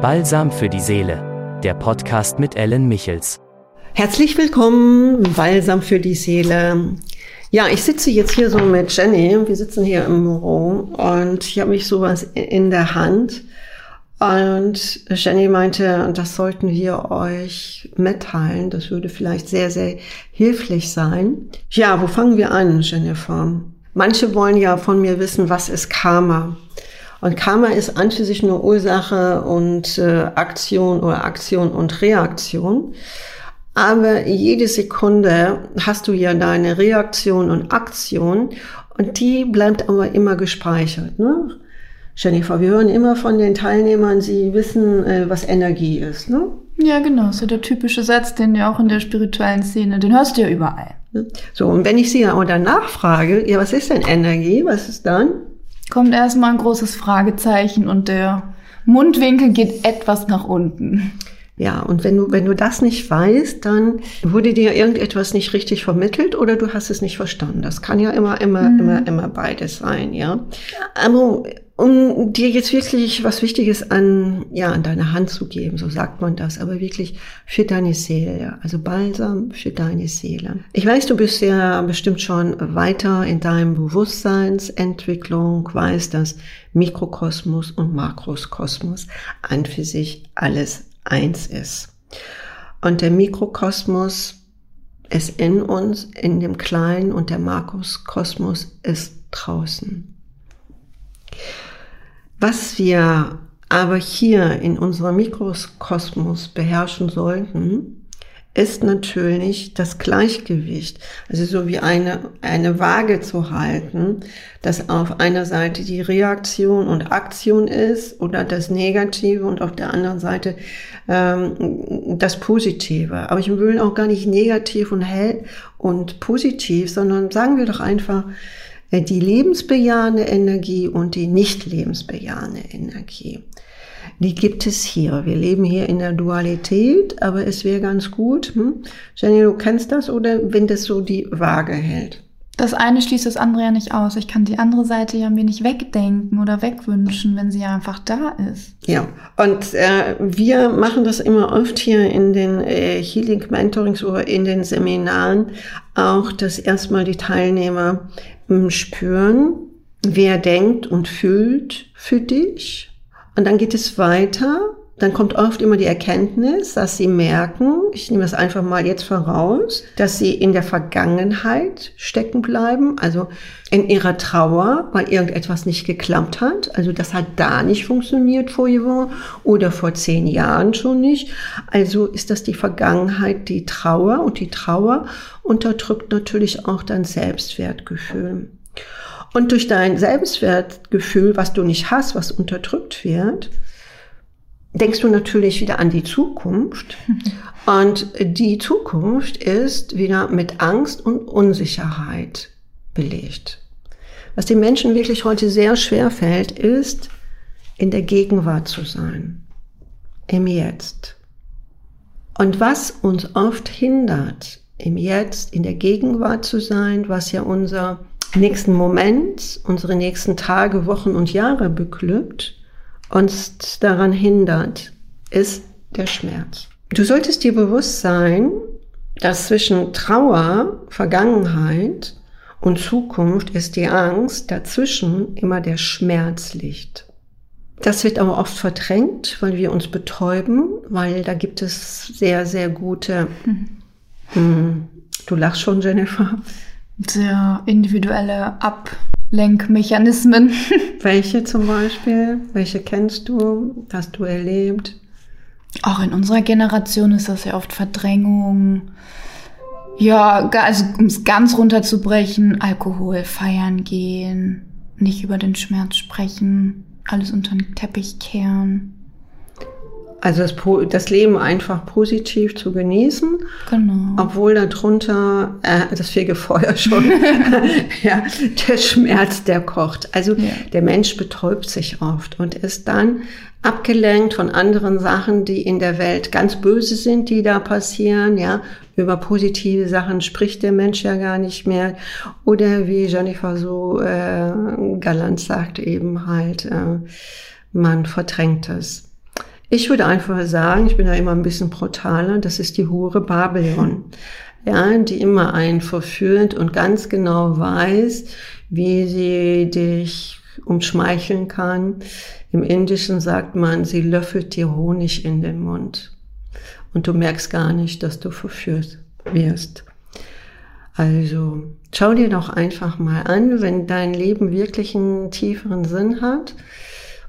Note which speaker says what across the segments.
Speaker 1: Balsam für die Seele, der Podcast mit Ellen Michels.
Speaker 2: Herzlich willkommen, Balsam für die Seele. Ja, ich sitze jetzt hier so mit Jenny. Wir sitzen hier im Büro und ich habe mich sowas in der Hand. Und Jenny meinte, das sollten wir euch mitteilen. Das würde vielleicht sehr, sehr hilflich sein. Ja, wo fangen wir an, Jennifer? Manche wollen ja von mir wissen, was ist Karma? Und Karma ist an für sich nur Ursache und äh, Aktion oder Aktion und Reaktion. Aber jede Sekunde hast du ja deine Reaktion und Aktion und die bleibt aber immer gespeichert. Ne? Jennifer, wir hören immer von den Teilnehmern, sie wissen, äh, was Energie ist. Ne?
Speaker 3: Ja, genau, so der typische Satz, den du auch in der spirituellen Szene, den hörst du ja überall.
Speaker 2: So, und wenn ich sie ja oder nachfrage, ja, was ist denn Energie? Was ist dann?
Speaker 3: Kommt erstmal ein großes Fragezeichen und der Mundwinkel geht etwas nach unten.
Speaker 2: Ja, und wenn du, wenn du das nicht weißt, dann wurde dir irgendetwas nicht richtig vermittelt oder du hast es nicht verstanden. Das kann ja immer, immer, mhm. immer, immer beides sein, ja. Aber um dir jetzt wirklich was Wichtiges an, ja, an deine Hand zu geben, so sagt man das, aber wirklich für deine Seele, also Balsam für deine Seele. Ich weiß, du bist ja bestimmt schon weiter in deinem Bewusstseinsentwicklung, weißt, dass Mikrokosmos und Makrokosmos an für sich alles eins ist. Und der Mikrokosmos ist in uns, in dem Kleinen und der Makrokosmos ist draußen. Was wir aber hier in unserem Mikrokosmos beherrschen sollten, ist natürlich das Gleichgewicht. Also so wie eine, eine Waage zu halten, dass auf einer Seite die Reaktion und Aktion ist oder das Negative und auf der anderen Seite ähm, das Positive. Aber ich will auch gar nicht negativ und hell und positiv, sondern sagen wir doch einfach, äh, die lebensbejahende Energie und die nicht lebensbejahende Energie. Die gibt es hier. Wir leben hier in der Dualität, aber es wäre ganz gut. Hm? Jenny, du kennst das oder wenn das so die Waage hält?
Speaker 3: Das eine schließt das andere ja nicht aus. Ich kann die andere Seite ja mir nicht wegdenken oder wegwünschen, wenn sie ja einfach da ist.
Speaker 2: Ja, und äh, wir machen das immer oft hier in den äh, Healing Mentorings oder in den Seminaren auch, dass erstmal die Teilnehmer äh, spüren, wer denkt und fühlt für dich. Und dann geht es weiter dann kommt oft immer die Erkenntnis, dass sie merken, ich nehme es einfach mal jetzt voraus, dass sie in der Vergangenheit stecken bleiben, also in ihrer Trauer, weil irgendetwas nicht geklappt hat. Also das hat da nicht funktioniert vor Jahren oder vor zehn Jahren schon nicht. Also ist das die Vergangenheit, die Trauer und die Trauer unterdrückt natürlich auch dein Selbstwertgefühl. Und durch dein Selbstwertgefühl, was du nicht hast, was unterdrückt wird, denkst du natürlich wieder an die Zukunft. Und die Zukunft ist wieder mit Angst und Unsicherheit belegt. Was den Menschen wirklich heute sehr schwer fällt, ist, in der Gegenwart zu sein. Im Jetzt. Und was uns oft hindert, im Jetzt, in der Gegenwart zu sein, was ja unser nächsten Moment, unsere nächsten Tage, Wochen und Jahre beglückt, uns daran hindert, ist der Schmerz. Du solltest dir bewusst sein, dass zwischen Trauer, Vergangenheit und Zukunft ist die Angst, dazwischen immer der Schmerz liegt. Das wird aber oft verdrängt, weil wir uns betäuben, weil da gibt es sehr, sehr gute, mhm. Hm, du lachst schon, Jennifer.
Speaker 3: Sehr individuelle Ab Lenkmechanismen.
Speaker 2: Welche zum Beispiel? Welche kennst du? Hast du erlebt?
Speaker 3: Auch in unserer Generation ist das ja oft Verdrängung. Ja, also um es ganz runterzubrechen, Alkohol, feiern gehen, nicht über den Schmerz sprechen, alles unter den Teppich kehren.
Speaker 2: Also das, das, Leben einfach positiv zu genießen, genau. obwohl darunter äh, das Fegefeuer schon, ja, der Schmerz, der kocht. Also ja. der Mensch betäubt sich oft und ist dann abgelenkt von anderen Sachen, die in der Welt ganz böse sind, die da passieren. Ja, über positive Sachen spricht der Mensch ja gar nicht mehr. Oder wie Jennifer so äh, galant sagt, eben halt, äh, man verdrängt es. Ich würde einfach sagen, ich bin da immer ein bisschen brutaler, das ist die Hure Babylon. Ja, die immer einen verführt und ganz genau weiß, wie sie dich umschmeicheln kann. Im Indischen sagt man, sie löffelt dir Honig in den Mund. Und du merkst gar nicht, dass du verführt wirst. Also schau dir doch einfach mal an, wenn dein Leben wirklich einen tieferen Sinn hat.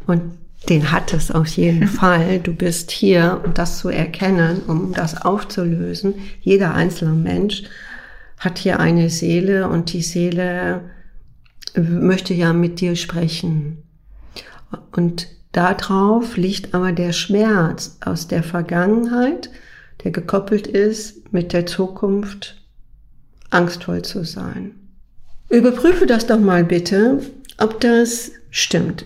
Speaker 2: Und den hat es auf jeden Fall. Du bist hier, um das zu erkennen, um das aufzulösen. Jeder einzelne Mensch hat hier eine Seele und die Seele möchte ja mit dir sprechen. Und darauf liegt aber der Schmerz aus der Vergangenheit, der gekoppelt ist mit der Zukunft, angstvoll zu sein. Überprüfe das doch mal bitte, ob das stimmt.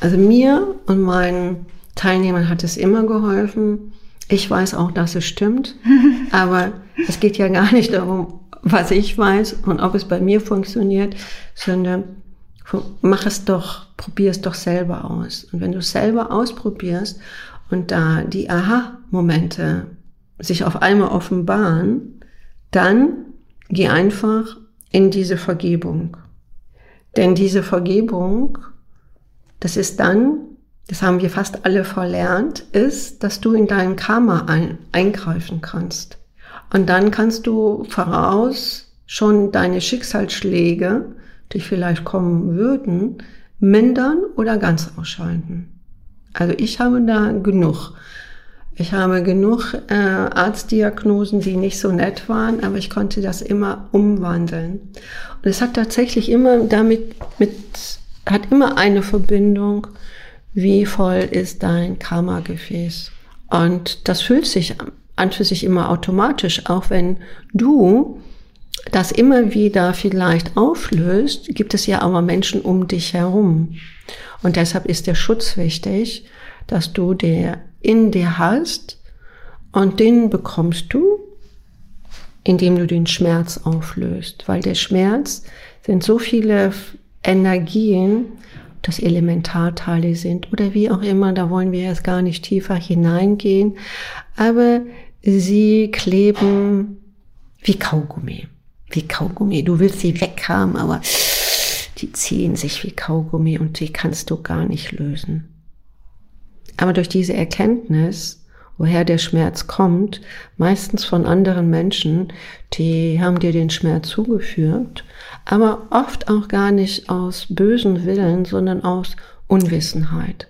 Speaker 2: Also mir und meinen Teilnehmern hat es immer geholfen. Ich weiß auch, dass es stimmt, aber es geht ja gar nicht darum, was ich weiß und ob es bei mir funktioniert, sondern mach es doch, probier es doch selber aus. Und wenn du es selber ausprobierst und da die Aha-Momente sich auf einmal offenbaren, dann geh einfach in diese Vergebung. Denn diese Vergebung das ist dann, das haben wir fast alle verlernt, ist, dass du in dein Karma ein, eingreifen kannst. Und dann kannst du voraus schon deine Schicksalsschläge, die vielleicht kommen würden, mindern oder ganz ausschalten. Also ich habe da genug. Ich habe genug äh, Arztdiagnosen, die nicht so nett waren, aber ich konnte das immer umwandeln. Und es hat tatsächlich immer damit mit hat immer eine Verbindung, wie voll ist dein Karma-Gefäß. Und das fühlt sich an für sich immer automatisch, auch wenn du das immer wieder vielleicht auflöst, gibt es ja aber Menschen um dich herum. Und deshalb ist der Schutz wichtig, dass du der in dir hast und den bekommst du, indem du den Schmerz auflöst, weil der Schmerz sind so viele Energien, das Elementarteile sind oder wie auch immer, da wollen wir jetzt gar nicht tiefer hineingehen, aber sie kleben wie Kaugummi, wie Kaugummi. Du willst sie weghaben, aber die ziehen sich wie Kaugummi und die kannst du gar nicht lösen. Aber durch diese Erkenntnis woher der Schmerz kommt, meistens von anderen Menschen, die haben dir den Schmerz zugeführt, aber oft auch gar nicht aus bösen Willen, sondern aus Unwissenheit.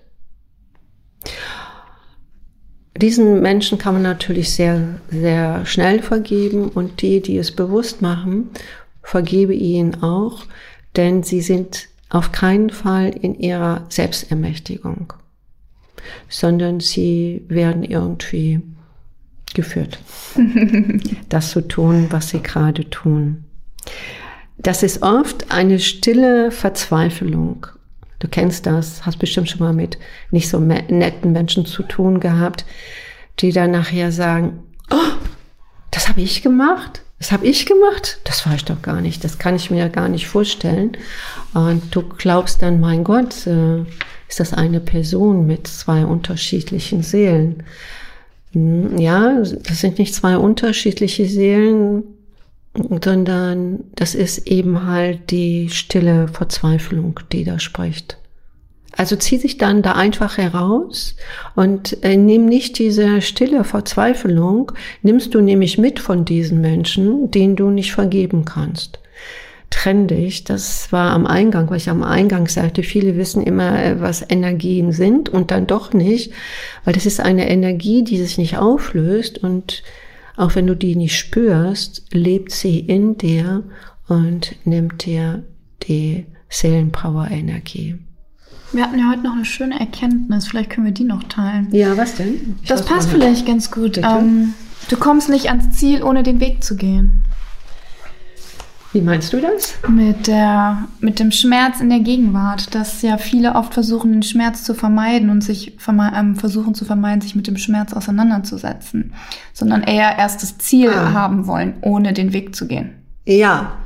Speaker 2: Diesen Menschen kann man natürlich sehr, sehr schnell vergeben und die, die es bewusst machen, vergebe ihnen auch, denn sie sind auf keinen Fall in ihrer Selbstermächtigung sondern sie werden irgendwie geführt, das zu tun, was sie gerade tun. Das ist oft eine stille Verzweiflung. Du kennst das, hast bestimmt schon mal mit nicht so netten Menschen zu tun gehabt, die dann nachher sagen, oh, das habe ich gemacht, das habe ich gemacht, das war ich doch gar nicht, das kann ich mir gar nicht vorstellen. Und du glaubst dann, mein Gott, äh, ist das eine Person mit zwei unterschiedlichen Seelen. Hm, ja, das sind nicht zwei unterschiedliche Seelen, sondern das ist eben halt die stille Verzweiflung, die da spricht. Also zieh dich dann da einfach heraus und äh, nimm nicht diese stille Verzweiflung, nimmst du nämlich mit von diesen Menschen, denen du nicht vergeben kannst trendig. Das war am Eingang, weil ich am Eingang sagte, viele wissen immer, äh, was Energien sind und dann doch nicht, weil das ist eine Energie, die sich nicht auflöst und auch wenn du die nicht spürst, lebt sie in dir und nimmt dir die Seelenpower-Energie.
Speaker 3: Wir hatten ja heute noch eine schöne Erkenntnis, vielleicht können wir die noch teilen.
Speaker 2: Ja, was denn?
Speaker 3: Ich das passt vielleicht ganz gut. Ähm, du kommst nicht ans Ziel, ohne den Weg zu gehen.
Speaker 2: Wie meinst du das?
Speaker 3: Mit, der, mit dem Schmerz in der Gegenwart, dass ja viele oft versuchen, den Schmerz zu vermeiden und sich ähm, versuchen zu vermeiden, sich mit dem Schmerz auseinanderzusetzen, sondern eher erst das Ziel ah. haben wollen, ohne den Weg zu gehen.
Speaker 2: Ja,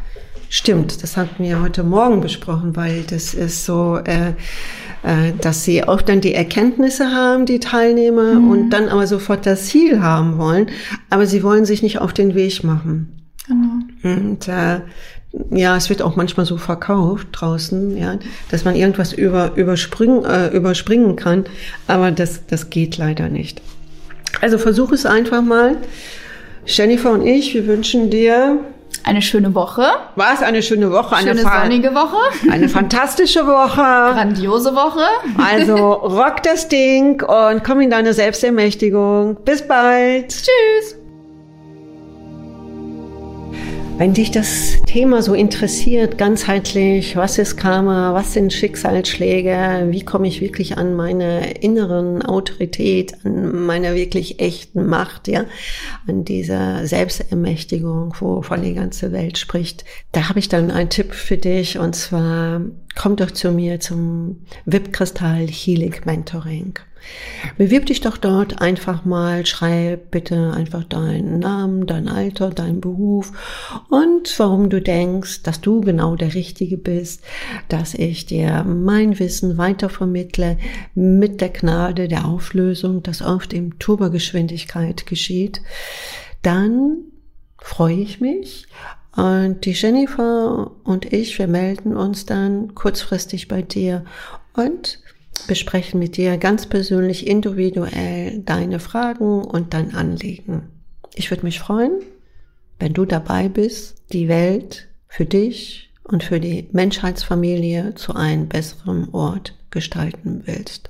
Speaker 2: stimmt. Das hatten wir heute Morgen besprochen, weil das ist so, äh, äh, dass sie auch dann die Erkenntnisse haben, die Teilnehmer, mhm. und dann aber sofort das Ziel haben wollen, aber sie wollen sich nicht auf den Weg machen. Genau. Und äh, ja, es wird auch manchmal so verkauft draußen, ja, dass man irgendwas über, überspringen, äh, überspringen kann, aber das, das geht leider nicht. Also versuch es einfach mal. Jennifer und ich, wir wünschen dir
Speaker 3: eine schöne Woche.
Speaker 2: Was? Eine schöne Woche?
Speaker 3: Eine schöne sonnige Woche.
Speaker 2: Eine fantastische Woche.
Speaker 3: Grandiose Woche.
Speaker 2: Also rock das Ding und komm in deine Selbstermächtigung. Bis bald.
Speaker 3: Tschüss.
Speaker 2: Wenn dich das Thema so interessiert, ganzheitlich, was ist Karma, was sind Schicksalsschläge, wie komme ich wirklich an meine inneren Autorität, an meine wirklich echten Macht, ja, an dieser Selbstermächtigung, wovon die ganze Welt spricht, da habe ich dann einen Tipp für dich und zwar komm doch zu mir zum VIP-Kristall Healing Mentoring. Bewirb dich doch dort einfach mal, schreib bitte einfach deinen Namen, dein Alter, deinen Beruf und warum du denkst, dass du genau der Richtige bist, dass ich dir mein Wissen weiter vermittle mit der Gnade der Auflösung, das auf dem Turbogeschwindigkeit geschieht. Dann freue ich mich und die Jennifer und ich, wir melden uns dann kurzfristig bei dir und besprechen mit dir ganz persönlich, individuell deine Fragen und dein Anliegen. Ich würde mich freuen, wenn du dabei bist, die Welt für dich und für die Menschheitsfamilie zu einem besseren Ort gestalten willst.